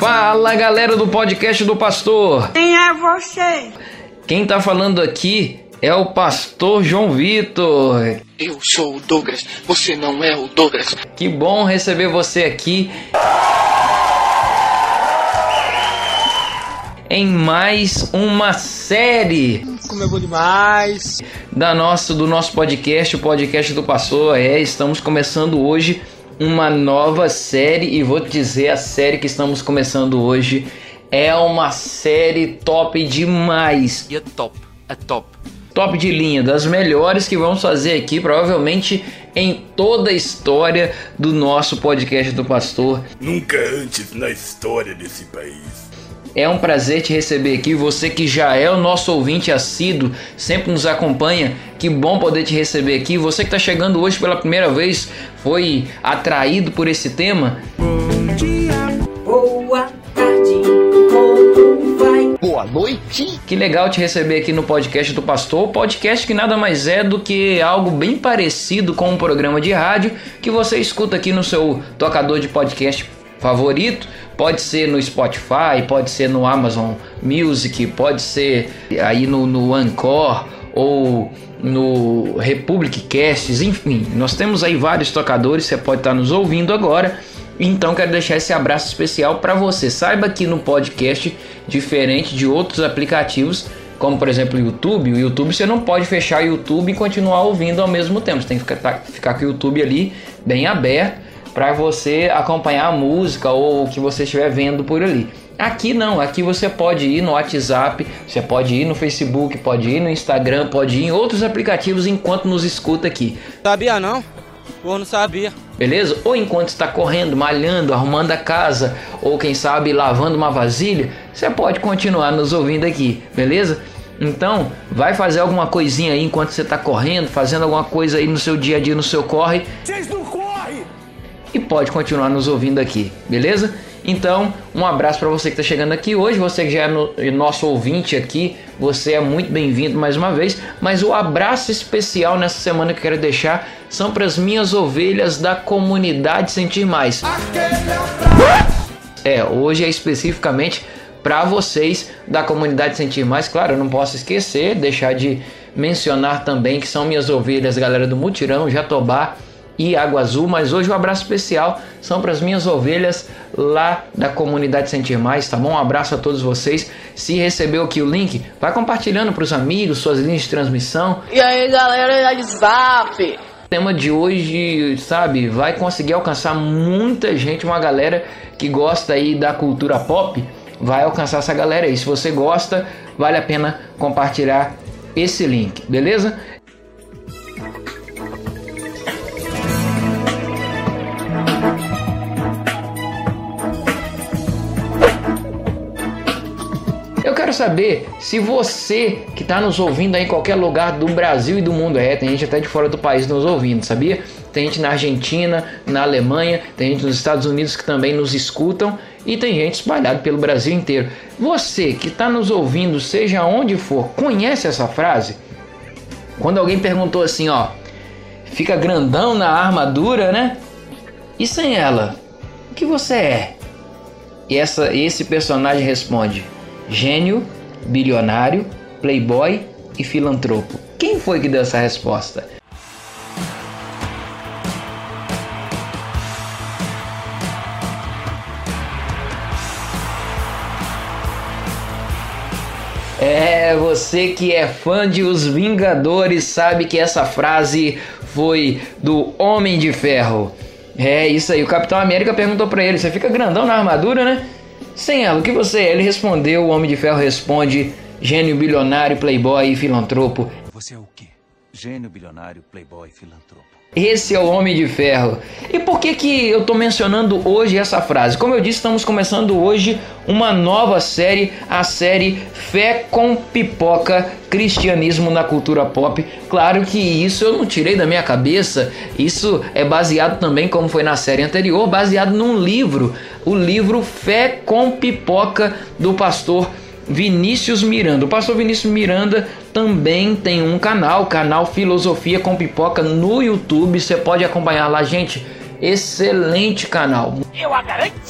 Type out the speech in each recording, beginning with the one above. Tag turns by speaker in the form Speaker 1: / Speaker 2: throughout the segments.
Speaker 1: Fala galera do podcast do pastor.
Speaker 2: Quem é você?
Speaker 1: Quem tá falando aqui é o pastor João Vitor.
Speaker 3: Eu sou o Douglas, você não é o Douglas.
Speaker 1: Que bom receber você aqui. Em mais uma série
Speaker 4: Como é bom demais.
Speaker 1: da nosso, do nosso podcast, o podcast do pastor. É, estamos começando hoje uma nova série e vou te dizer a série que estamos começando hoje é uma série top demais.
Speaker 3: E é top, é top.
Speaker 1: top de linha, das melhores que vamos fazer aqui, provavelmente em toda a história do nosso podcast do Pastor.
Speaker 5: Nunca antes na história desse país.
Speaker 1: É um prazer te receber aqui. Você que já é o nosso ouvinte assíduo, sempre nos acompanha. Que bom poder te receber aqui. Você que está chegando hoje pela primeira vez, foi atraído por esse tema.
Speaker 2: Boa tarde, como vai?
Speaker 3: Boa noite.
Speaker 1: Que legal te receber aqui no podcast do Pastor. Podcast que nada mais é do que algo bem parecido com um programa de rádio que você escuta aqui no seu tocador de podcast favorito. Pode ser no Spotify, pode ser no Amazon Music, pode ser aí no, no Anchor ou no Republic Casts, enfim, nós temos aí vários tocadores, você pode estar nos ouvindo agora. Então quero deixar esse abraço especial para você. Saiba que no podcast, diferente de outros aplicativos, como por exemplo o YouTube, o YouTube você não pode fechar o YouTube e continuar ouvindo ao mesmo tempo. Você tem que ficar, tá- ficar com o YouTube ali bem aberto para você acompanhar a música ou o que você estiver vendo por ali. Aqui não, aqui você pode ir no WhatsApp, você pode ir no Facebook, pode ir no Instagram, pode ir em outros aplicativos enquanto nos escuta aqui.
Speaker 4: Sabia não? Pô, não sabia.
Speaker 1: Beleza? Ou enquanto está correndo, malhando, arrumando a casa, ou quem sabe lavando uma vasilha, você pode continuar nos ouvindo aqui, beleza? Então, vai fazer alguma coisinha aí enquanto você está correndo, fazendo alguma coisa aí no seu dia a dia, no seu corre,
Speaker 5: Vocês não!
Speaker 1: E pode continuar nos ouvindo aqui, beleza? Então, um abraço para você que está chegando aqui hoje, você que já é no- nosso ouvinte aqui, você é muito bem-vindo mais uma vez. Mas o abraço especial nessa semana que eu quero deixar são para as minhas ovelhas da comunidade Sentir Mais. É, hoje é especificamente para vocês da comunidade Sentir Mais. Claro, eu não posso esquecer, deixar de mencionar também que são minhas ovelhas, galera do Mutirão, Jatobá e Água Azul. Mas hoje o abraço especial são para as minhas ovelhas lá da comunidade Sentir Mais, tá bom? Um abraço a todos vocês. Se recebeu aqui o link, vai compartilhando para os amigos, suas linhas de transmissão.
Speaker 6: E aí, galera do Zap?
Speaker 1: O tema de hoje, sabe, vai conseguir alcançar muita gente, uma galera que gosta aí da cultura pop, vai alcançar essa galera aí. Se você gosta, vale a pena compartilhar esse link, beleza? Quero saber se você que está nos ouvindo aí em qualquer lugar do Brasil e do mundo, é, tem gente até de fora do país nos ouvindo, sabia? Tem gente na Argentina, na Alemanha, tem gente nos Estados Unidos que também nos escutam e tem gente espalhada pelo Brasil inteiro. Você que está nos ouvindo, seja onde for, conhece essa frase? Quando alguém perguntou assim, ó, fica grandão na armadura, né? E sem ela, o que você é? E essa, esse personagem responde: gênio, bilionário, playboy e filantropo. Quem foi que deu essa resposta? É, você que é fã de Os Vingadores sabe que essa frase foi do Homem de Ferro. É isso aí, o Capitão América perguntou pra ele: Você fica grandão na armadura, né? Sem ela, o que você é? Ele respondeu: O Homem de Ferro responde: Gênio, bilionário, playboy e filantropo.
Speaker 7: Você é o quê? Gênio, bilionário, playboy, filantropo.
Speaker 1: Esse é o Homem de Ferro. E por que que eu tô mencionando hoje essa frase? Como eu disse, estamos começando hoje uma nova série, a série Fé com Pipoca, Cristianismo na Cultura Pop. Claro que isso eu não tirei da minha cabeça, isso é baseado também, como foi na série anterior, baseado num livro, o livro Fé com Pipoca, do pastor Vinícius Miranda. O pastor Vinícius Miranda também tem um canal, canal Filosofia com Pipoca no YouTube. Você pode acompanhar lá, gente. Excelente canal.
Speaker 2: Eu a garanto!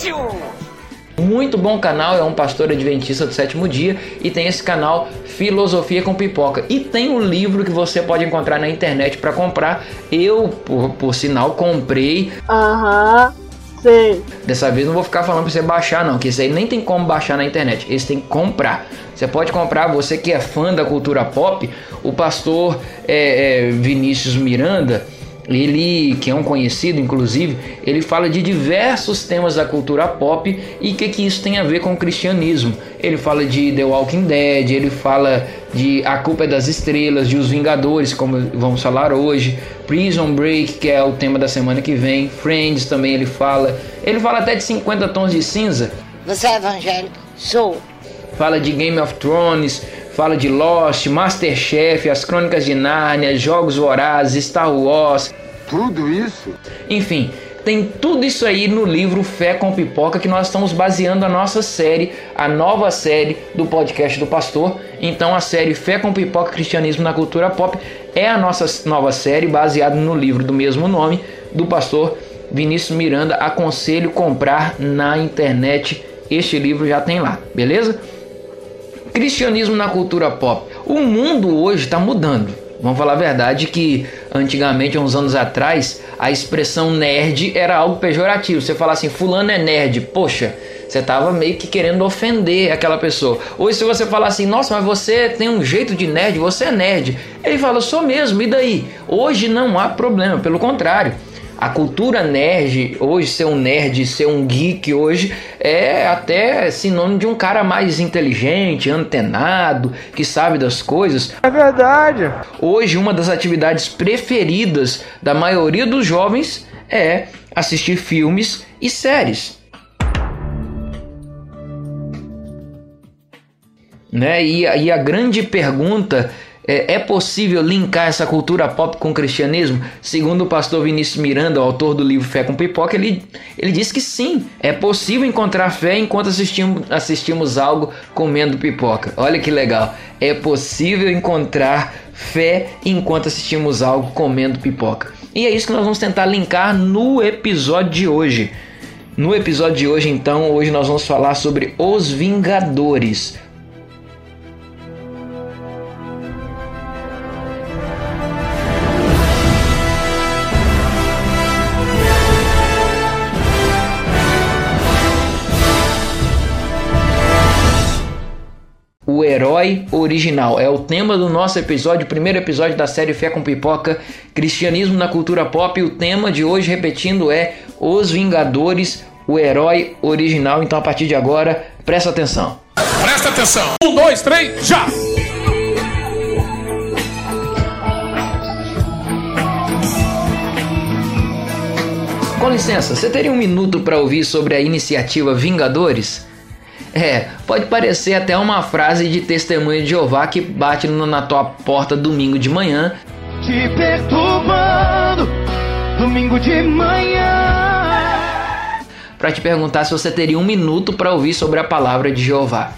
Speaker 1: Muito bom canal, é um pastor adventista do sétimo dia e tem esse canal Filosofia com Pipoca. E tem um livro que você pode encontrar na internet para comprar. Eu, por, por sinal, comprei.
Speaker 6: Aham,
Speaker 1: Dessa vez não vou ficar falando para você baixar, não, que esse aí nem tem como baixar na internet. Esse tem que comprar. Você pode comprar, você que é fã da cultura pop, o pastor é, é, Vinícius Miranda ele, que é um conhecido, inclusive, ele fala de diversos temas da cultura pop e o que, que isso tem a ver com o cristianismo. Ele fala de The Walking Dead, ele fala de A Culpa é das Estrelas, de Os Vingadores, como vamos falar hoje, Prison Break, que é o tema da semana que vem, Friends também ele fala. Ele fala até de 50 Tons de Cinza.
Speaker 3: Você é evangélico? Sou.
Speaker 1: Fala de Game of Thrones, fala de Lost, Masterchef, As Crônicas de Nárnia, Jogos Vorazes, Star Wars.
Speaker 5: Tudo isso?
Speaker 1: Enfim, tem tudo isso aí no livro Fé com Pipoca que nós estamos baseando a nossa série, a nova série do podcast do pastor. Então a série Fé com Pipoca Cristianismo na Cultura Pop é a nossa nova série baseada no livro do mesmo nome do pastor Vinícius Miranda. Aconselho comprar na internet. Este livro já tem lá, beleza? Cristianismo na cultura pop. O mundo hoje está mudando. Vamos falar a verdade que antigamente, uns anos atrás, a expressão nerd era algo pejorativo. Você falar assim, fulano é nerd, poxa, você tava meio que querendo ofender aquela pessoa. Ou se você falar assim, nossa, mas você tem um jeito de nerd, você é nerd. Ele fala, sou mesmo, e daí? Hoje não há problema, pelo contrário. A cultura nerd, hoje ser um nerd, ser um geek hoje é até sinônimo de um cara mais inteligente, antenado, que sabe das coisas.
Speaker 4: É verdade.
Speaker 1: Hoje uma das atividades preferidas da maioria dos jovens é assistir filmes e séries. Né? E, e a grande pergunta é, é possível linkar essa cultura pop com o cristianismo? Segundo o pastor Vinícius Miranda, autor do livro Fé com Pipoca, ele, ele diz que sim, é possível encontrar fé enquanto assistimos, assistimos algo comendo pipoca. Olha que legal, é possível encontrar fé enquanto assistimos algo comendo pipoca. E é isso que nós vamos tentar linkar no episódio de hoje. No episódio de hoje, então, hoje nós vamos falar sobre os Vingadores. Herói original é o tema do nosso episódio, o primeiro episódio da série Fé com Pipoca, Cristianismo na Cultura Pop. E o tema de hoje, repetindo, é Os Vingadores, o herói original. Então, a partir de agora, presta atenção.
Speaker 5: Presta atenção. Um, dois, três, já!
Speaker 1: Com licença, você teria um minuto para ouvir sobre a iniciativa Vingadores? É, pode parecer até uma frase de testemunho de Jeová que bate na tua porta domingo de manhã
Speaker 8: Te perturbando, domingo de manhã.
Speaker 1: para te perguntar se você teria um minuto para ouvir sobre a palavra de Jeová.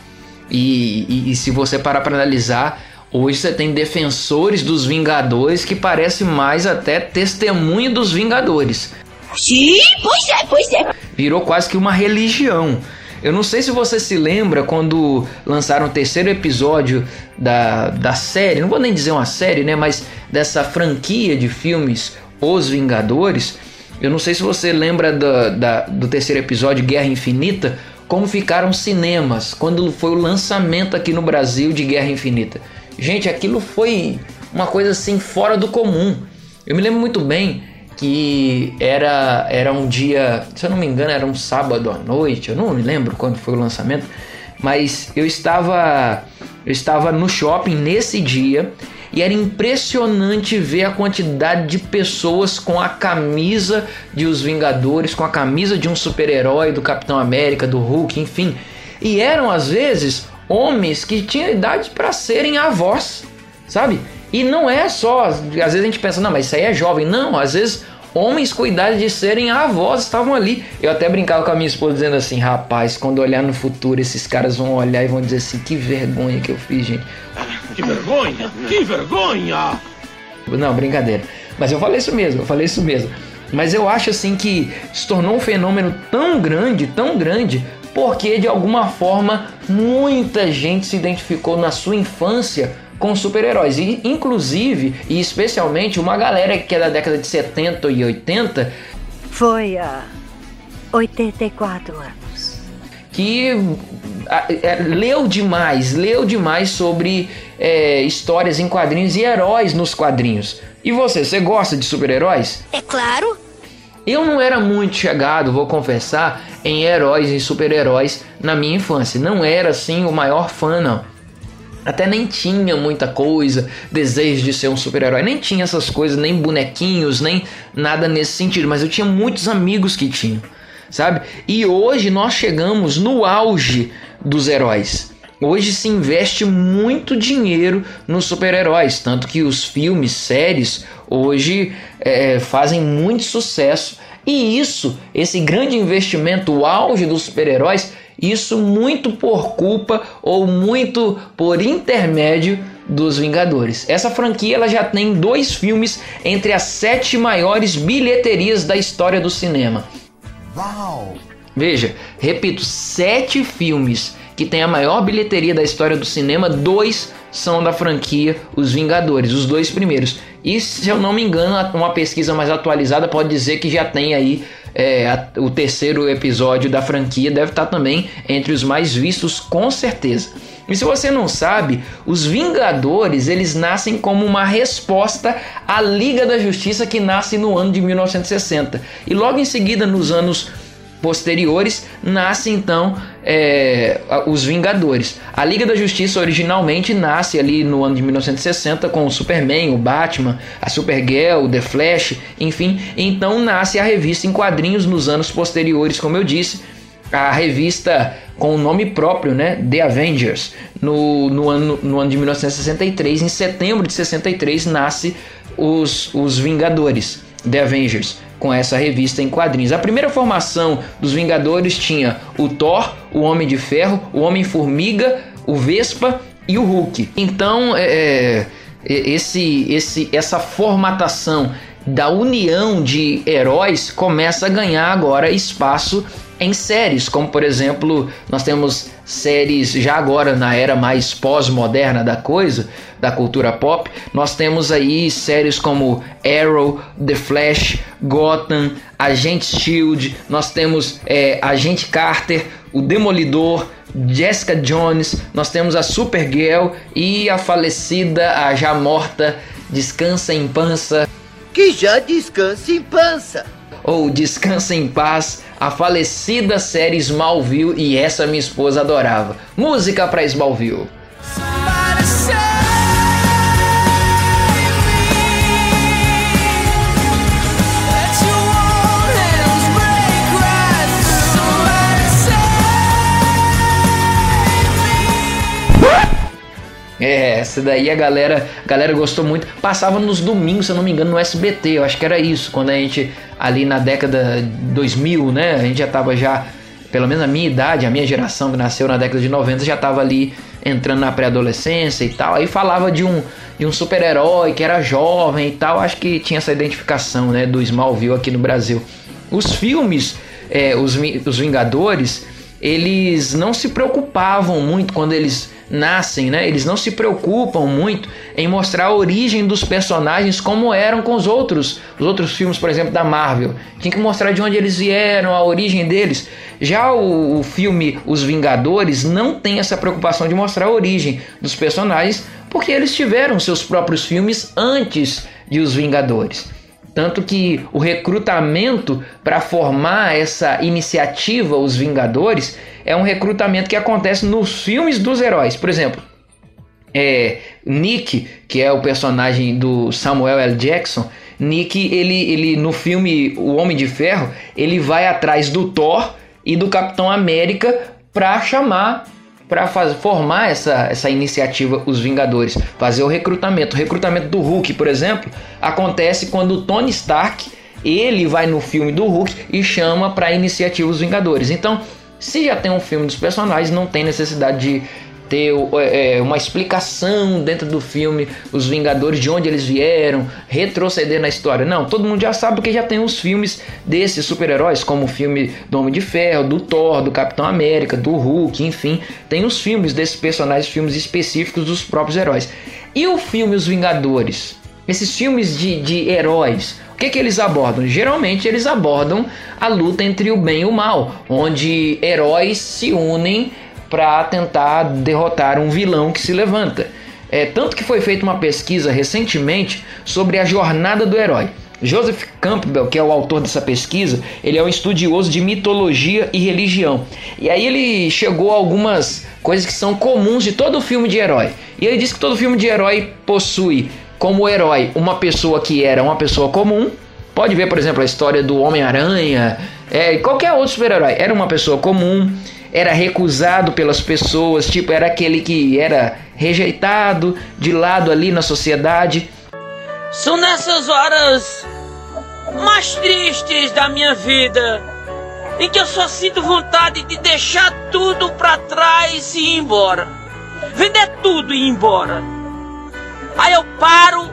Speaker 1: E, e- e se você parar para analisar, hoje você tem defensores dos Vingadores que parece mais até testemunho dos Vingadores.
Speaker 6: Sim, pois é, pois é.
Speaker 1: Virou quase que uma religião. Eu não sei se você se lembra quando lançaram o terceiro episódio da, da série, não vou nem dizer uma série, né? Mas dessa franquia de filmes Os Vingadores. Eu não sei se você lembra da, da- do terceiro episódio Guerra Infinita, como ficaram cinemas quando foi o lançamento aqui no Brasil de Guerra Infinita. Gente, aquilo foi uma coisa assim fora do comum. Eu me lembro muito bem que era, era um dia, se eu não me engano, era um sábado à noite, eu não me lembro quando foi o lançamento, mas eu estava eu estava no shopping nesse dia e era impressionante ver a quantidade de pessoas com a camisa de Os Vingadores, com a camisa de um super-herói, do Capitão América, do Hulk, enfim. E eram às vezes homens que tinham idade para serem avós, sabe? E não é só, às vezes a gente pensa, não, mas isso aí é jovem. Não, às vezes homens com idade de serem avós estavam ali. Eu até brincava com a minha esposa dizendo assim, rapaz, quando olhar no futuro, esses caras vão olhar e vão dizer assim, que vergonha que eu fiz, gente.
Speaker 5: Que vergonha! Que vergonha!
Speaker 1: Não, brincadeira. Mas eu falei isso mesmo, eu falei isso mesmo. Mas eu acho assim que se tornou um fenômeno tão grande, tão grande, porque de alguma forma muita gente se identificou na sua infância com super-heróis. E inclusive, e especialmente, uma galera que é da década de 70 e 80
Speaker 9: Foi há 84 anos.
Speaker 1: que a- é, leu demais, leu demais sobre é, histórias em quadrinhos e heróis nos quadrinhos. E você, você gosta de super-heróis?
Speaker 3: É claro.
Speaker 1: Eu não era muito chegado, vou confessar, em heróis e super-heróis na minha infância. Não era assim o maior fã, não. Até nem tinha muita coisa, desejo de ser um super-herói. Nem tinha essas coisas, nem bonequinhos, nem nada nesse sentido. Mas eu tinha muitos amigos que tinham, sabe? E hoje nós chegamos no auge dos heróis. Hoje se investe muito dinheiro nos super-heróis, tanto que os filmes, séries, hoje é, fazem muito sucesso. E isso, esse grande investimento, o auge dos super-heróis, isso muito por culpa ou muito por intermédio dos Vingadores. Essa franquia ela já tem dois filmes entre as sete maiores bilheterias da história do cinema. Veja, repito, sete filmes que tem a maior bilheteria da história do cinema, dois são da franquia Os Vingadores, os dois primeiros. E se eu não me engano, uma pesquisa mais atualizada pode dizer que já tem aí é, a- o terceiro episódio da franquia, deve estar também entre os mais vistos, com certeza. E se você não sabe, os Vingadores eles nascem como uma resposta à Liga da Justiça que nasce no ano de 1960. E logo em seguida, nos anos posteriores nasce então é, os Vingadores. A Liga da Justiça originalmente nasce ali no ano de 1960 com o Superman, o Batman, a Supergirl, o The Flash, enfim. Então nasce a revista em quadrinhos nos anos posteriores, como eu disse. A revista com o nome próprio, né? The Avengers. No, no, ano, no ano de 1963, em setembro de 63, nasce os, os Vingadores, The Avengers, com essa revista em quadrinhos. A primeira formação dos Vingadores tinha o Thor, o Homem de Ferro, o Homem-Formiga, o Vespa e o Hulk. Então, é, é, esse, esse, essa formatação da união de heróis começa a ganhar agora espaço em séries, como por exemplo, nós temos séries já agora na era mais pós-moderna da coisa, da cultura pop, nós temos aí séries como Arrow, The Flash, Gotham, Agente Shield, nós temos é, Agente Carter, o Demolidor, Jessica Jones, nós temos a Supergirl e a falecida, a já morta, Descansa em Pança,
Speaker 10: Que já descanse em pança.
Speaker 1: Ou Descansa em Paz, a falecida série Smallville e essa minha esposa adorava. Música pra Smallville. É, essa daí a galera, a galera gostou muito. Passava nos domingos, se eu não me engano, no SBT. Eu acho que era isso, quando a gente ali na década de 2000, né, a gente já tava já, pelo menos a minha idade, a minha geração que nasceu na década de 90 já tava ali entrando na pré-adolescência e tal. Aí falava de um de um super-herói que era jovem e tal. Acho que tinha essa identificação, né, do Smallville aqui no Brasil. Os filmes, é, os, os Vingadores, eles não se preocupavam muito quando eles nascem, né? Eles não se preocupam muito em mostrar a origem dos personagens como eram com os outros, os outros filmes, por exemplo, da Marvel. Tinha que mostrar de onde eles vieram, a origem deles. Já o, o filme Os Vingadores não tem essa preocupação de mostrar a origem dos personagens, porque eles tiveram seus próprios filmes antes de Os Vingadores. Tanto que o recrutamento para formar essa iniciativa, os Vingadores, é um recrutamento que acontece nos filmes dos heróis. Por exemplo, é, Nick, que é o personagem do Samuel L. Jackson, Nick, ele, ele no filme O Homem de Ferro, ele vai atrás do Thor e do Capitão América para chamar para formar essa, essa iniciativa Os Vingadores, fazer o recrutamento. O recrutamento do Hulk, por exemplo, acontece quando o Tony Stark ele vai no filme do Hulk e chama para a iniciativa Os Vingadores. Então, se já tem um filme dos personagens, não tem necessidade de ter é, uma explicação dentro do filme, os Vingadores, de onde eles vieram, retroceder na história. Não, todo mundo já sabe porque já tem os filmes desses super-heróis, como o filme do Homem de Ferro, do Thor, do Capitão América, do Hulk, enfim. Tem os filmes desses personagens, filmes específicos dos próprios heróis. E o filme Os Vingadores? Esses filmes de, de heróis, o que, que eles abordam? Geralmente eles abordam a luta entre o bem e o mal, onde heróis se unem para tentar derrotar um vilão que se levanta. É, tanto que foi feita uma pesquisa recentemente sobre a jornada do herói. Joseph Campbell, que é o autor dessa pesquisa, ele é um estudioso de mitologia e religião. E aí ele chegou a algumas coisas que são comuns de todo filme de herói. E ele diz que todo filme de herói possui como herói uma pessoa que era uma pessoa comum. Pode ver, por exemplo, a história do Homem-Aranha, é, qualquer outro super-herói. Era uma pessoa comum era recusado pelas pessoas, tipo, era aquele que era rejeitado, de lado ali na sociedade.
Speaker 11: São nessas horas mais tristes da minha vida em que eu só sinto vontade de deixar tudo para trás e ir embora. Vender tudo e ir embora. Aí eu paro,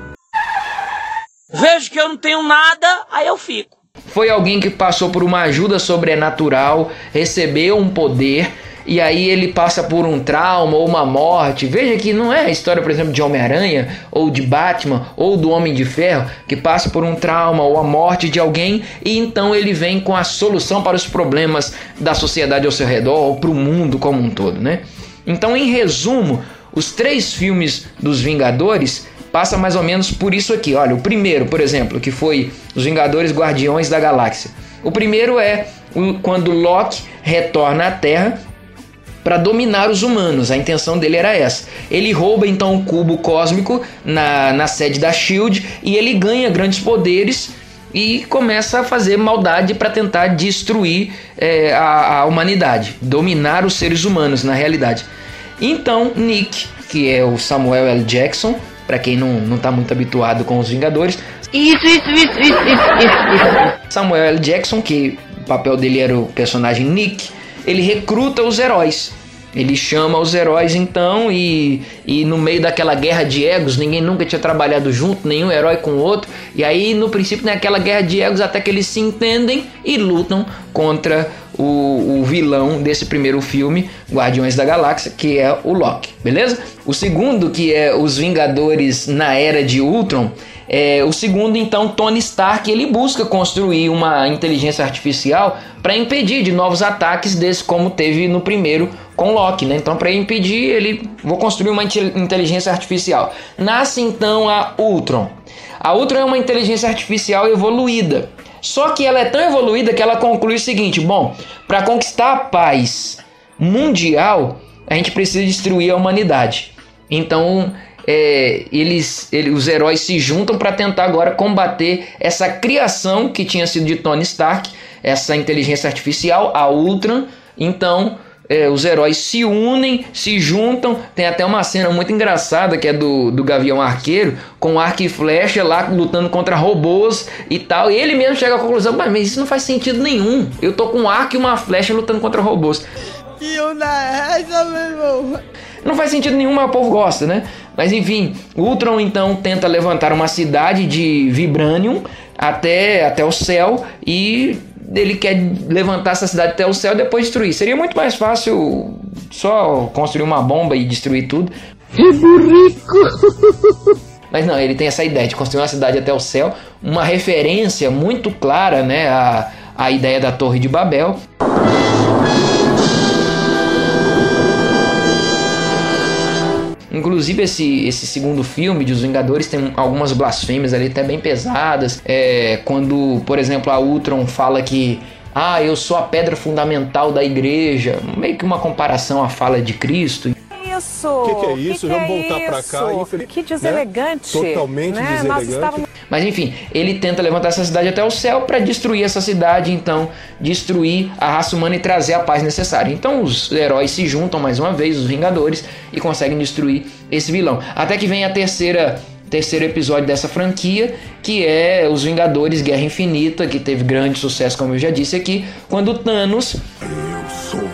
Speaker 11: vejo que eu não tenho nada, aí eu fico.
Speaker 1: Foi alguém que passou por uma ajuda sobrenatural, recebeu um poder e aí ele passa por um trauma ou uma morte. Veja que não é a história, por exemplo, de Homem-Aranha ou de Batman ou do Homem de Ferro que passa por um trauma ou a morte de alguém e então ele vem com a solução para os problemas da sociedade ao seu redor ou para o mundo como um todo, né? Então, em resumo, os três filmes dos Vingadores passa mais ou menos por isso aqui. Olha, o primeiro, por exemplo, que foi Os Vingadores Guardiões da Galáxia. O primeiro é quando Loki retorna à Terra para dominar os humanos. A intenção dele era essa. Ele rouba então o cubo cósmico na, na sede da Shield e ele ganha grandes poderes e começa a fazer maldade para tentar destruir é, a, a humanidade, dominar os seres humanos na realidade. Então Nick, que é o Samuel L. Jackson, para quem não, não tá muito habituado com os Vingadores.
Speaker 6: Isso, isso, isso, isso, isso, isso.
Speaker 1: Samuel L. Jackson, que o papel dele era o personagem Nick, ele recruta os heróis. Ele chama os heróis então e, e no meio daquela guerra de egos, ninguém nunca tinha trabalhado junto, nenhum herói com o outro. E aí no princípio tem aquela guerra de egos até que eles se entendem e lutam contra o, o, vilão desse primeiro filme, Guardiões da Galáxia, que é o Loki, beleza? O segundo, que é Os Vingadores na Era de Ultron, é, o segundo, então, Tony Stark, ele busca construir uma inteligência artificial para impedir de novos ataques desse como teve no primeiro com Loki, né? Então, para impedir, ele vou construir uma inteligência artificial. Nasce então a Ultron. A Ultron é uma inteligência artificial evoluída. Só que ela é tão evoluída que ela conclui o seguinte: bom, para conquistar a paz mundial, a gente precisa destruir a humanidade. Então, é, eles, ele, os heróis se juntam para tentar agora combater essa criação que tinha sido de Tony Stark, essa inteligência artificial, a Ultron. Então, é, os heróis se unem, se juntam. Tem até uma cena muito engraçada que é do, do Gavião Arqueiro, com arco e flecha lá lutando contra robôs e tal. E ele mesmo chega à conclusão: mas isso não faz sentido nenhum. Eu tô com um arco e uma flecha lutando contra robôs.
Speaker 12: E essa, meu irmão?
Speaker 1: Não faz sentido nenhum, mas o povo gosta, né? Mas enfim, Ultron então tenta levantar uma cidade de Vibranium até, até o céu e ele quer levantar essa cidade até o céu e depois destruir. Seria muito mais fácil só construir uma bomba e destruir tudo.
Speaker 6: Que burrico!
Speaker 1: Mas não, ele tem essa ideia de construir uma cidade até o céu, uma referência muito clara né, à, à ideia da Torre de Babel. Inclusive, esse, esse segundo filme de Os Vingadores tem algumas blasfêmias ali até bem pesadas. É, quando, por exemplo, a Ultron fala que ah, eu sou a pedra fundamental da igreja, meio que uma comparação à fala de Cristo.
Speaker 13: Isso! O
Speaker 14: que, que, é isso? Que Vamos é voltar para cá.
Speaker 13: Infeliz... Que deselegante!
Speaker 14: Né? Totalmente né? deselegante. Estávamos...
Speaker 1: Mas enfim, ele tenta levantar essa cidade até o céu para destruir essa cidade, então destruir a raça humana e trazer a paz necessária. Então os heróis se juntam mais uma vez, os Vingadores, e conseguem destruir esse vilão. Até que vem a terceira terceiro episódio dessa franquia, que é Os Vingadores Guerra Infinita, que teve grande sucesso, como eu já disse aqui, quando Thanos.
Speaker 15: Eu sou.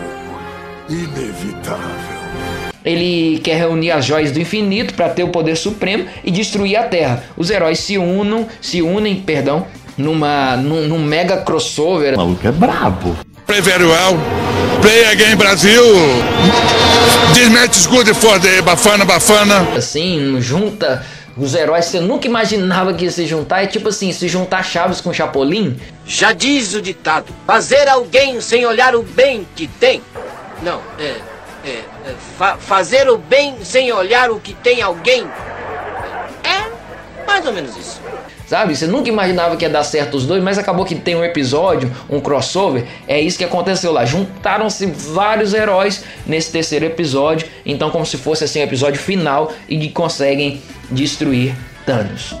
Speaker 1: Ele quer reunir as joias do infinito para ter o poder supremo e destruir a Terra. Os heróis se unam, se unem, perdão, numa num, num mega crossover.
Speaker 15: O maluco é brabo.
Speaker 5: Play very well. Play again Brasil. This match is good for the Bafana Bafana.
Speaker 1: Assim, junta os heróis você nunca imaginava que ia se juntar. É tipo assim, se juntar Chaves com Chapolin.
Speaker 10: Já diz o ditado: fazer alguém sem olhar o bem que tem. Não, é. É, é fa fazer o bem sem olhar o que tem alguém. É mais ou menos isso.
Speaker 1: Sabe? Você nunca imaginava que ia dar certo os dois, mas acabou que tem um episódio, um crossover. É isso que aconteceu lá. Juntaram-se vários heróis nesse terceiro episódio. Então, como se fosse assim o episódio final e conseguem destruir Thanos.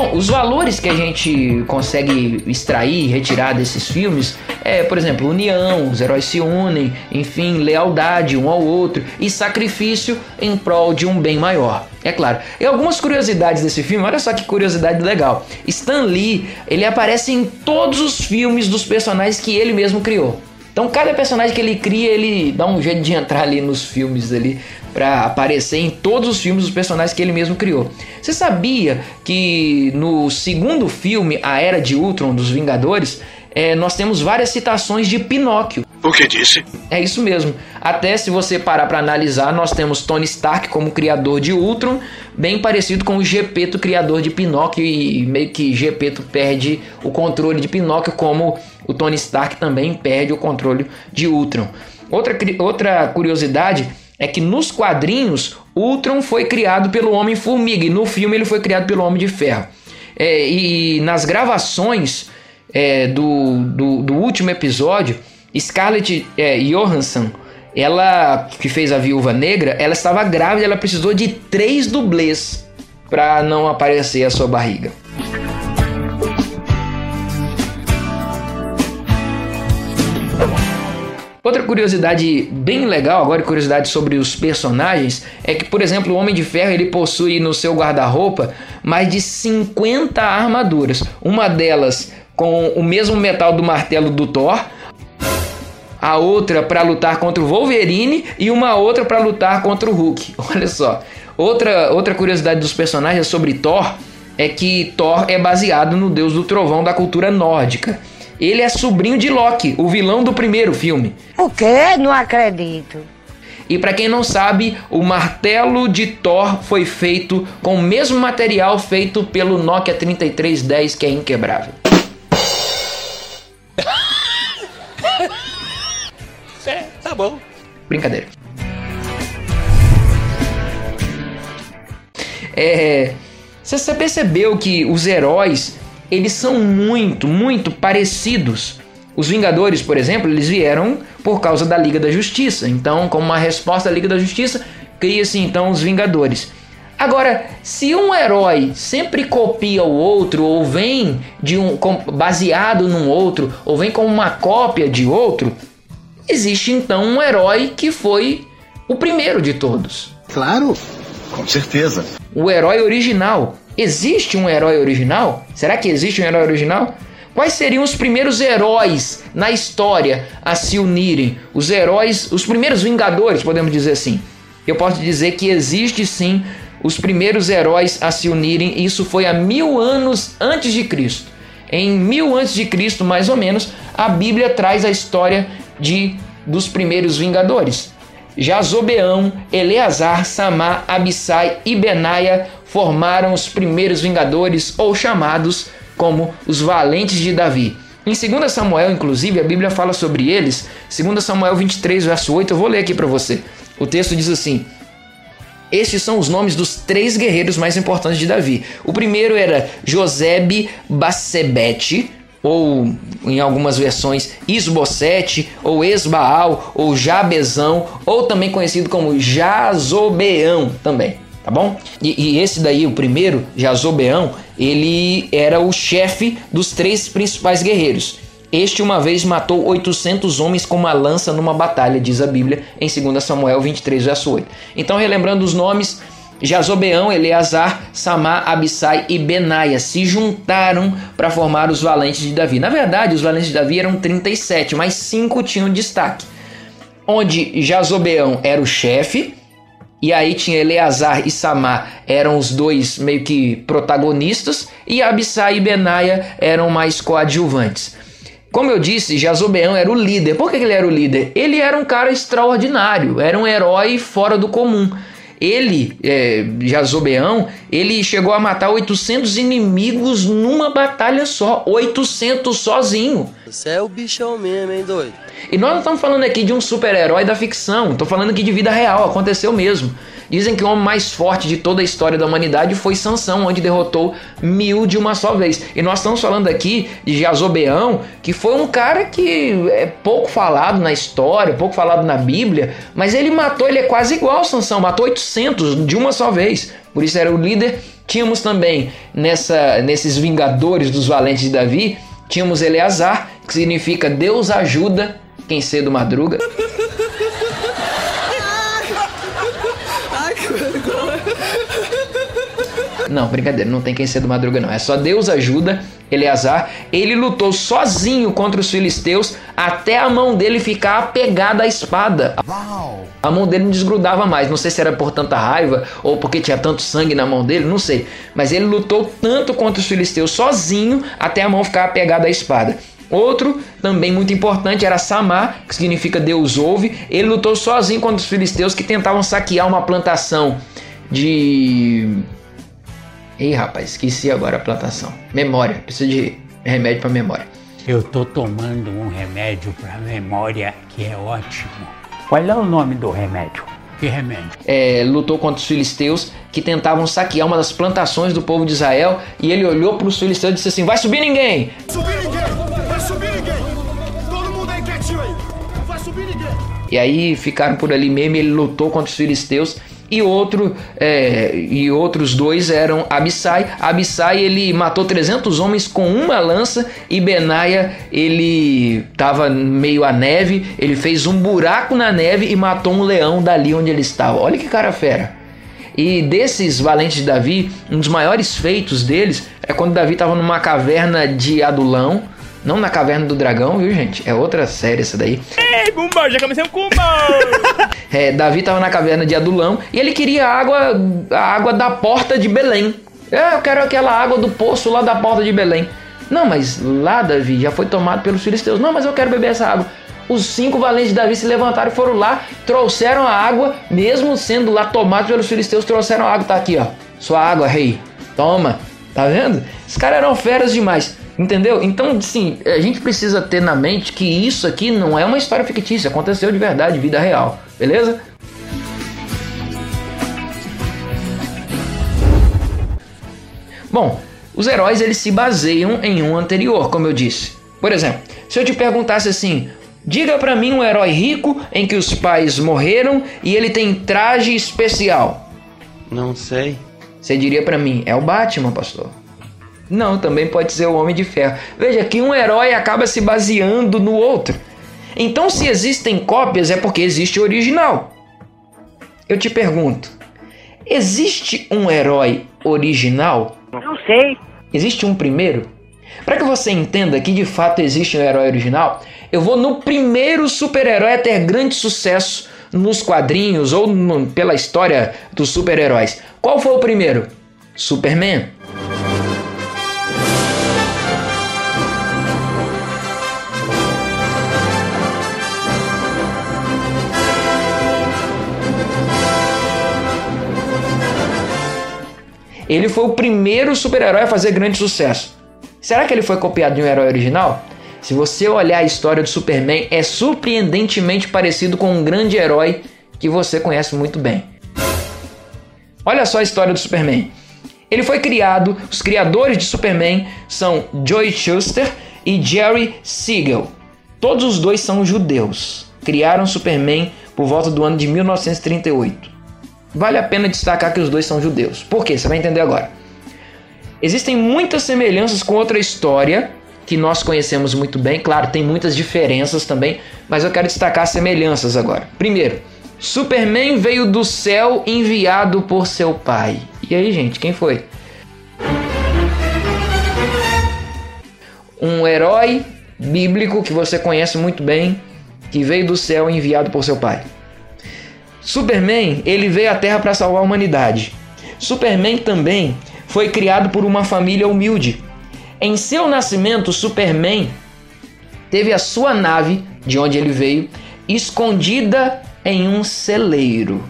Speaker 1: Bom, os valores que a gente consegue extrair, retirar desses filmes é, por exemplo, união, os heróis se unem, enfim, lealdade um ao outro e sacrifício em prol de um bem maior. É claro. E algumas curiosidades desse filme, olha só que curiosidade legal. Stan Lee, ele aparece em todos os filmes dos personagens que ele mesmo criou. Então cada personagem que ele cria, ele dá um jeito de entrar ali nos filmes ali para aparecer em todos os filmes dos personagens que ele mesmo criou. Você sabia que no segundo filme, A Era de Ultron dos Vingadores, é, nós temos várias citações de Pinóquio.
Speaker 5: O que disse?
Speaker 1: É isso mesmo. Até se você parar para analisar, nós temos Tony Stark como criador de Ultron, bem parecido com o Gepeto, criador de Pinóquio, e meio que Gepeto perde o controle de Pinóquio, como o Tony Stark também perde o controle de Ultron. Outra, outra curiosidade é que nos quadrinhos, Ultron foi criado pelo Homem-Formiga e no filme ele foi criado pelo Homem de Ferro. É, e nas gravações é, do, do, do, último episódio, Scarlett é, Johansson, ela que fez a Viúva Negra, ela estava grávida, ela precisou de três dublês para não aparecer a sua barriga. Outra curiosidade bem legal, agora curiosidade sobre os personagens, é que, por exemplo, o Homem de Ferro ele possui no seu guarda-roupa mais de 50 armaduras. Uma delas com o mesmo metal do martelo do Thor, a outra para lutar contra o Wolverine e uma outra para lutar contra o Hulk. Olha só. Outra, outra curiosidade dos personagens sobre Thor é que Thor é baseado no deus do trovão da cultura nórdica. Ele é sobrinho de Loki, o vilão do primeiro filme.
Speaker 3: O quê? Não acredito.
Speaker 1: E para quem não sabe, o martelo de Thor foi feito com o mesmo material feito pelo Nokia 3310, que é inquebrável.
Speaker 4: é, tá bom.
Speaker 1: Brincadeira. É, você percebeu que os heróis eles são muito, muito parecidos. Os Vingadores, por exemplo, eles vieram por causa da Liga da Justiça. Então, como uma resposta à Liga da Justiça, cria-se então os Vingadores. Agora, se um herói sempre copia o outro, ou vem de um baseado num outro, ou vem como uma cópia de outro, existe então um herói que foi o primeiro de todos.
Speaker 15: Claro, com certeza.
Speaker 1: O herói original. Existe um herói original? Será que existe um herói original? Quais seriam os primeiros heróis na história a se unirem? Os heróis, os primeiros vingadores, podemos dizer assim. Eu posso dizer que existe sim os primeiros heróis a se unirem. Isso foi há mil anos antes de Cristo. Em mil antes de Cristo, mais ou menos, a Bíblia traz a história de dos primeiros vingadores. Jazobeão, Eleazar, Samar, Abissai e Benaia formaram os primeiros vingadores ou chamados como os valentes de Davi. Em 2 Samuel, inclusive, a Bíblia fala sobre eles. 2 Samuel 23, verso 8, eu vou ler aqui para você. O texto diz assim: estes são os nomes dos três guerreiros mais importantes de Davi. O primeiro era Josebe Bassebete, ou em algumas versões Isbosete, ou Esbaal, ou Jabezão, ou também conhecido como Jazobeão também, tá bom? E, e esse daí, o primeiro, Jazobeão, ele era o chefe dos três principais guerreiros. Este uma vez matou 800 homens com uma lança numa batalha, diz a Bíblia em 2 Samuel 23, verso 8. Então, relembrando os nomes, Jazobeão, Eleazar, Samar, Abissai e Benaia se juntaram para formar os valentes de Davi. Na verdade, os valentes de Davi eram 37, mas cinco tinham destaque. Onde Jazobeão era o chefe, e aí tinha Eleazar e Samar eram os dois meio que protagonistas, e Abissai e Benaia eram mais coadjuvantes. Como eu disse, Jazobeão era o líder. Por que ele era o líder? Ele era um cara extraordinário, era um herói fora do comum. Ele, é, Jazobeão, ele chegou a matar 800 inimigos numa batalha só. 800 sozinho.
Speaker 16: Você é o bichão mesmo, hein, doido?
Speaker 1: E nós não estamos falando aqui de um super-herói da ficção. Estou falando aqui de vida real. Aconteceu mesmo. Dizem que o homem mais forte de toda a história da humanidade foi Sansão, onde derrotou mil de uma só vez. E nós estamos falando aqui de Jazobeão, que foi um cara que é pouco falado na história, pouco falado na Bíblia, mas ele matou, ele é quase igual Sansão, matou 800 de uma só vez. Por isso era o líder. Tínhamos também nessa, nesses Vingadores dos Valentes de Davi, tínhamos Eleazar, que significa Deus ajuda quem cedo madruga. Não, brincadeira, não tem quem ser do Madruga, não. É só Deus ajuda Eleazar. Ele lutou sozinho contra os filisteus até a mão dele ficar apegada à espada. Uau. A mão dele não desgrudava mais. Não sei se era por tanta raiva ou porque tinha tanto sangue na mão dele, não sei. Mas ele lutou tanto contra os filisteus sozinho até a mão ficar apegada à espada. Outro, também muito importante, era Samar, que significa Deus ouve. Ele lutou sozinho contra os filisteus que tentavam saquear uma plantação de Ih, rapaz, esqueci agora a plantação. Memória, preciso de remédio para memória.
Speaker 17: Eu tô tomando um remédio para memória que é ótimo. Qual é o nome do remédio? Que remédio?
Speaker 1: É, lutou contra os filisteus que tentavam saquear uma das plantações do povo de Israel e ele olhou para os filisteus e disse assim: Vai subir ninguém!
Speaker 8: Vai subir ninguém! Vai subir ninguém! Todo mundo aí quietinho aí! Não vai subir ninguém!
Speaker 1: E aí ficaram por ali mesmo, ele lutou contra os filisteus e outro é, e outros dois eram Abissai. Abissai ele matou 300 homens com uma lança e Benaia ele estava meio à neve, ele fez um buraco na neve e matou um leão dali onde ele estava. Olha que cara fera. E desses valentes de Davi, um dos maiores feitos deles é quando Davi estava numa caverna de Adulão não na Caverna do Dragão, viu, gente? É outra série essa daí.
Speaker 18: Ei, Bumba, já comecei com
Speaker 1: É, Davi tava na caverna de Adulão e ele queria a água, a água da porta de Belém. É, eu quero aquela água do poço lá da porta de Belém. Não, mas lá, Davi, já foi tomado pelos filisteus. Não, mas eu quero beber essa água. Os cinco valentes de Davi se levantaram e foram lá, trouxeram a água, mesmo sendo lá tomados pelos filisteus, trouxeram a água. Tá aqui, ó. Sua água, rei. Toma. Tá vendo? Os caras eram feras demais. Entendeu? Então, assim, a gente precisa ter na mente que isso aqui não é uma história fictícia, aconteceu de verdade, vida real. Beleza? Bom, os heróis eles se baseiam em um anterior, como eu disse. Por exemplo, se eu te perguntasse assim, diga para mim um herói rico em que os pais morreram e ele tem traje especial.
Speaker 16: Não sei.
Speaker 1: Você diria para mim, é o Batman, pastor. Não, também pode ser o Homem de Ferro. Veja que um herói acaba se baseando no outro. Então, se existem cópias, é porque existe o original. Eu te pergunto: existe um herói original?
Speaker 3: Não sei.
Speaker 1: Existe um primeiro? Para que você entenda que de fato existe um herói original, eu vou no primeiro super-herói a ter grande sucesso nos quadrinhos ou no, pela história dos super-heróis. Qual foi o primeiro? Superman. Ele foi o primeiro super-herói a fazer grande sucesso. Será que ele foi copiado de um herói original? Se você olhar a história do Superman, é surpreendentemente parecido com um grande herói que você conhece muito bem. Olha só a história do Superman. Ele foi criado, os criadores de Superman são Joy Shuster e Jerry Siegel. Todos os dois são judeus. Criaram Superman por volta do ano de 1938. Vale a pena destacar que os dois são judeus. Por quê? Você vai entender agora. Existem muitas semelhanças com outra história que nós conhecemos muito bem. Claro, tem muitas diferenças também, mas eu quero destacar as semelhanças agora. Primeiro, Superman veio do céu enviado por seu pai. E aí, gente, quem foi? Um herói bíblico que você conhece muito bem, que veio do céu enviado por seu pai. Superman, ele veio à Terra para salvar a humanidade. Superman também foi criado por uma família humilde. Em seu nascimento, Superman teve a sua nave, de onde ele veio, escondida em um celeiro.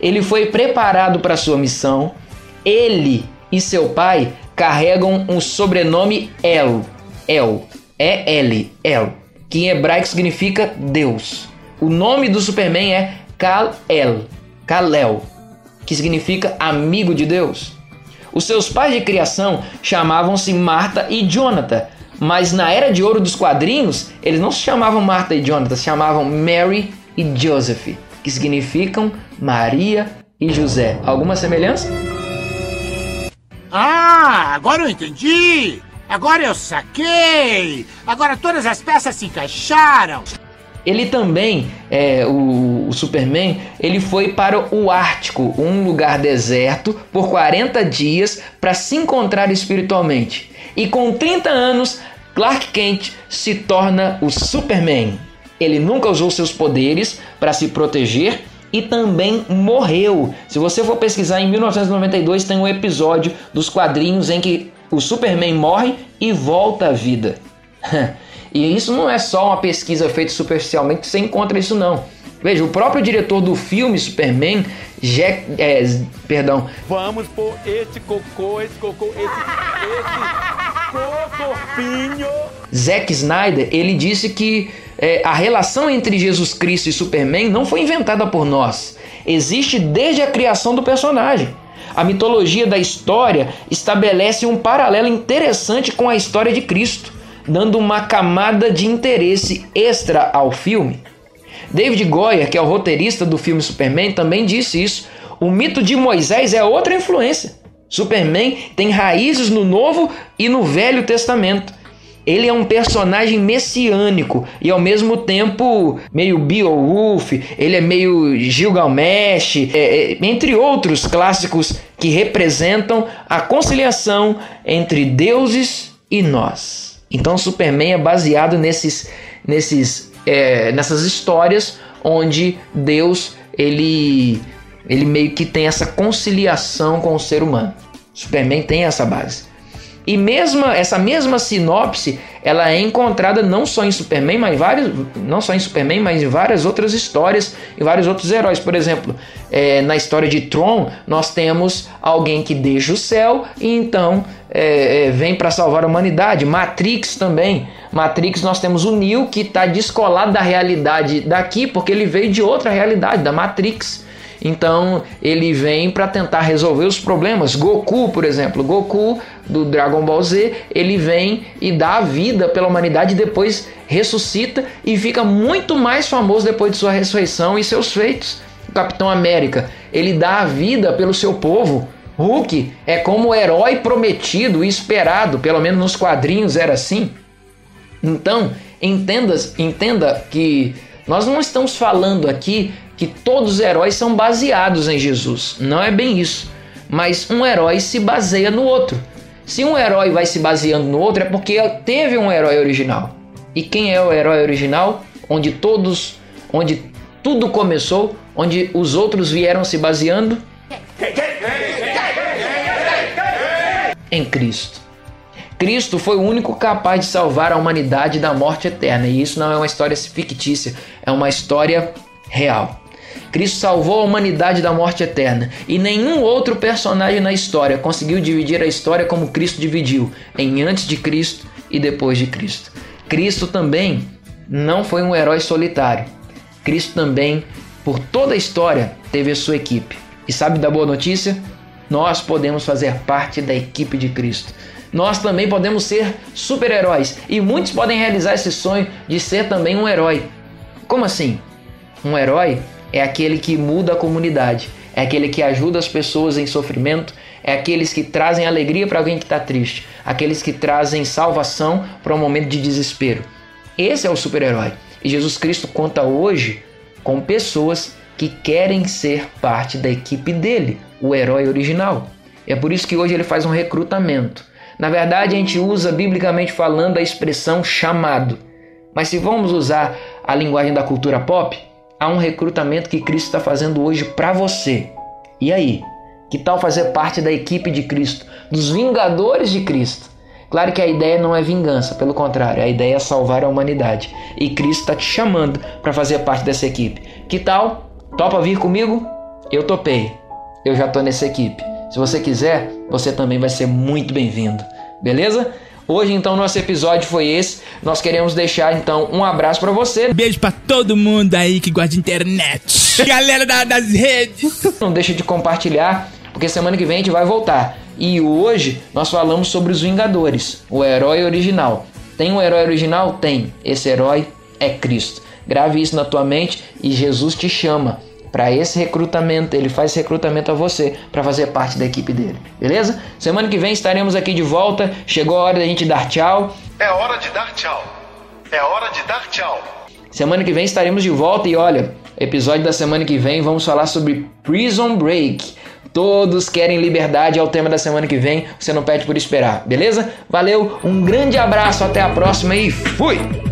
Speaker 1: Ele foi preparado para sua missão. Ele e seu pai carregam um sobrenome El. El. E-L. El. Que em hebraico significa Deus. O nome do Superman é Kal-El. Que significa amigo de Deus. Os seus pais de criação chamavam-se Marta e Jonathan, mas na era de ouro dos quadrinhos, eles não se chamavam Marta e Jonathan, se chamavam Mary e Joseph, que significam Maria e José. Alguma semelhança?
Speaker 19: Ah, agora eu entendi! Agora eu saquei! Agora todas as peças se encaixaram!
Speaker 1: Ele também, é, o, o, Superman, ele foi para o Ártico, um lugar deserto, por 40 dias para se encontrar espiritualmente. E com 30 anos, Clark Kent se torna o Superman. Ele nunca usou seus poderes para se proteger e também morreu. Se você for pesquisar em 1992 tem um episódio dos quadrinhos em que o Superman morre e volta à vida. e isso não é só uma pesquisa feita superficialmente, você encontra isso não. Veja, o próprio diretor do filme Superman, Jack, é, perdão.
Speaker 14: Vamos por esse cocô, esse cocô, esse, esse cocôpinho.
Speaker 1: Zack Snyder, ele disse que é, a relação entre Jesus Cristo e Superman não foi inventada por nós. Existe desde a criação do personagem. A mitologia da história estabelece um paralelo interessante com a história de Cristo, dando uma camada de interesse extra ao filme. David Goyer, que é o roteirista do filme Superman, também disse isso. O mito de Moisés é outra influência. Superman tem raízes no Novo e no Velho Testamento. Ele é um personagem messiânico e ao mesmo tempo meio Beowulf, ele é meio Gilgamesh, é, é, entre outros clássicos que representam a conciliação entre deuses e nós. Então Superman é baseado nesses, nesses, é, nessas histórias onde Deus ele, ele meio que tem essa conciliação com o ser humano. Superman tem essa base. E mesma essa mesma sinopse, ela é encontrada não só em Superman, mas vários, não só em Superman, mas em várias outras histórias e vários outros heróis. Por exemplo, é, na história de Tron, nós temos alguém que deixa o céu e então é, é, vem para salvar a humanidade. Matrix também. Matrix nós temos o Neo que está descolado da realidade daqui porque ele veio de outra realidade, da Matrix. Então ele vem para tentar resolver os problemas. Goku, por exemplo, Goku do Dragon Ball Z, ele vem e dá a vida pela humanidade, depois ressuscita e fica muito mais famoso depois de sua ressurreição e seus feitos. O Capitão América, ele dá a vida pelo seu povo. Hulk é como o herói prometido e esperado, pelo menos nos quadrinhos era assim. Então, entenda, entenda que nós não estamos falando aqui que todos os heróis são baseados em Jesus. Não é bem isso. Mas um herói se baseia no outro. Se um herói vai se baseando no outro, é porque teve um herói original. E quem é o herói original? Onde todos, onde tudo começou, onde os outros vieram se baseando? Em Cristo. Cristo foi o único capaz de salvar a humanidade da morte eterna. E isso não é uma história fictícia, é uma história real. Cristo salvou a humanidade da morte eterna e nenhum outro personagem na história conseguiu dividir a história como Cristo dividiu, em antes de Cristo e depois de Cristo. Cristo também não foi um herói solitário. Cristo também, por toda a história, teve a sua equipe. E sabe da boa notícia? Nós podemos fazer parte da equipe de Cristo. Nós também podemos ser super-heróis e muitos podem realizar esse sonho de ser também um herói. Como assim? Um herói é aquele que muda a comunidade, é aquele que ajuda as pessoas em sofrimento, é aqueles que trazem alegria para alguém que está triste, aqueles que trazem salvação para um momento de desespero. Esse é o super-herói. E Jesus Cristo conta hoje com pessoas que querem ser parte da equipe dele, o herói original. É por isso que hoje ele faz um recrutamento. Na verdade, a gente usa biblicamente falando a expressão chamado. Mas se vamos usar a linguagem da cultura pop, há um recrutamento que Cristo está fazendo hoje para você. E aí? Que tal fazer parte da equipe de Cristo, dos Vingadores de Cristo? Claro que a ideia não é vingança, pelo contrário, a ideia é salvar a humanidade. E Cristo está te chamando para fazer parte dessa equipe. Que tal? Topa vir comigo? Eu topei. Eu já estou nessa equipe. Se você quiser, você também vai ser muito bem-vindo. Beleza? Hoje então nosso episódio foi esse. Nós queremos deixar então um abraço para você.
Speaker 18: Beijo para todo mundo aí que gosta de internet. Galera da, das redes.
Speaker 1: Não deixa de compartilhar, porque semana que vem a gente vai voltar. E hoje nós falamos sobre os Vingadores, o herói original. Tem um herói original? Tem. Esse herói é Cristo. Grave isso na tua mente e Jesus te chama para esse recrutamento, ele faz recrutamento a você para fazer parte da equipe dele, beleza? Semana que vem estaremos aqui de volta. Chegou a hora da gente dar tchau.
Speaker 5: É hora de dar tchau. É hora de dar tchau.
Speaker 1: Semana que vem estaremos de volta e olha, episódio da semana que vem vamos falar sobre Prison Break. Todos querem liberdade é o tema da semana que vem. Você não pede por esperar, beleza? Valeu, um grande abraço, até a próxima e fui!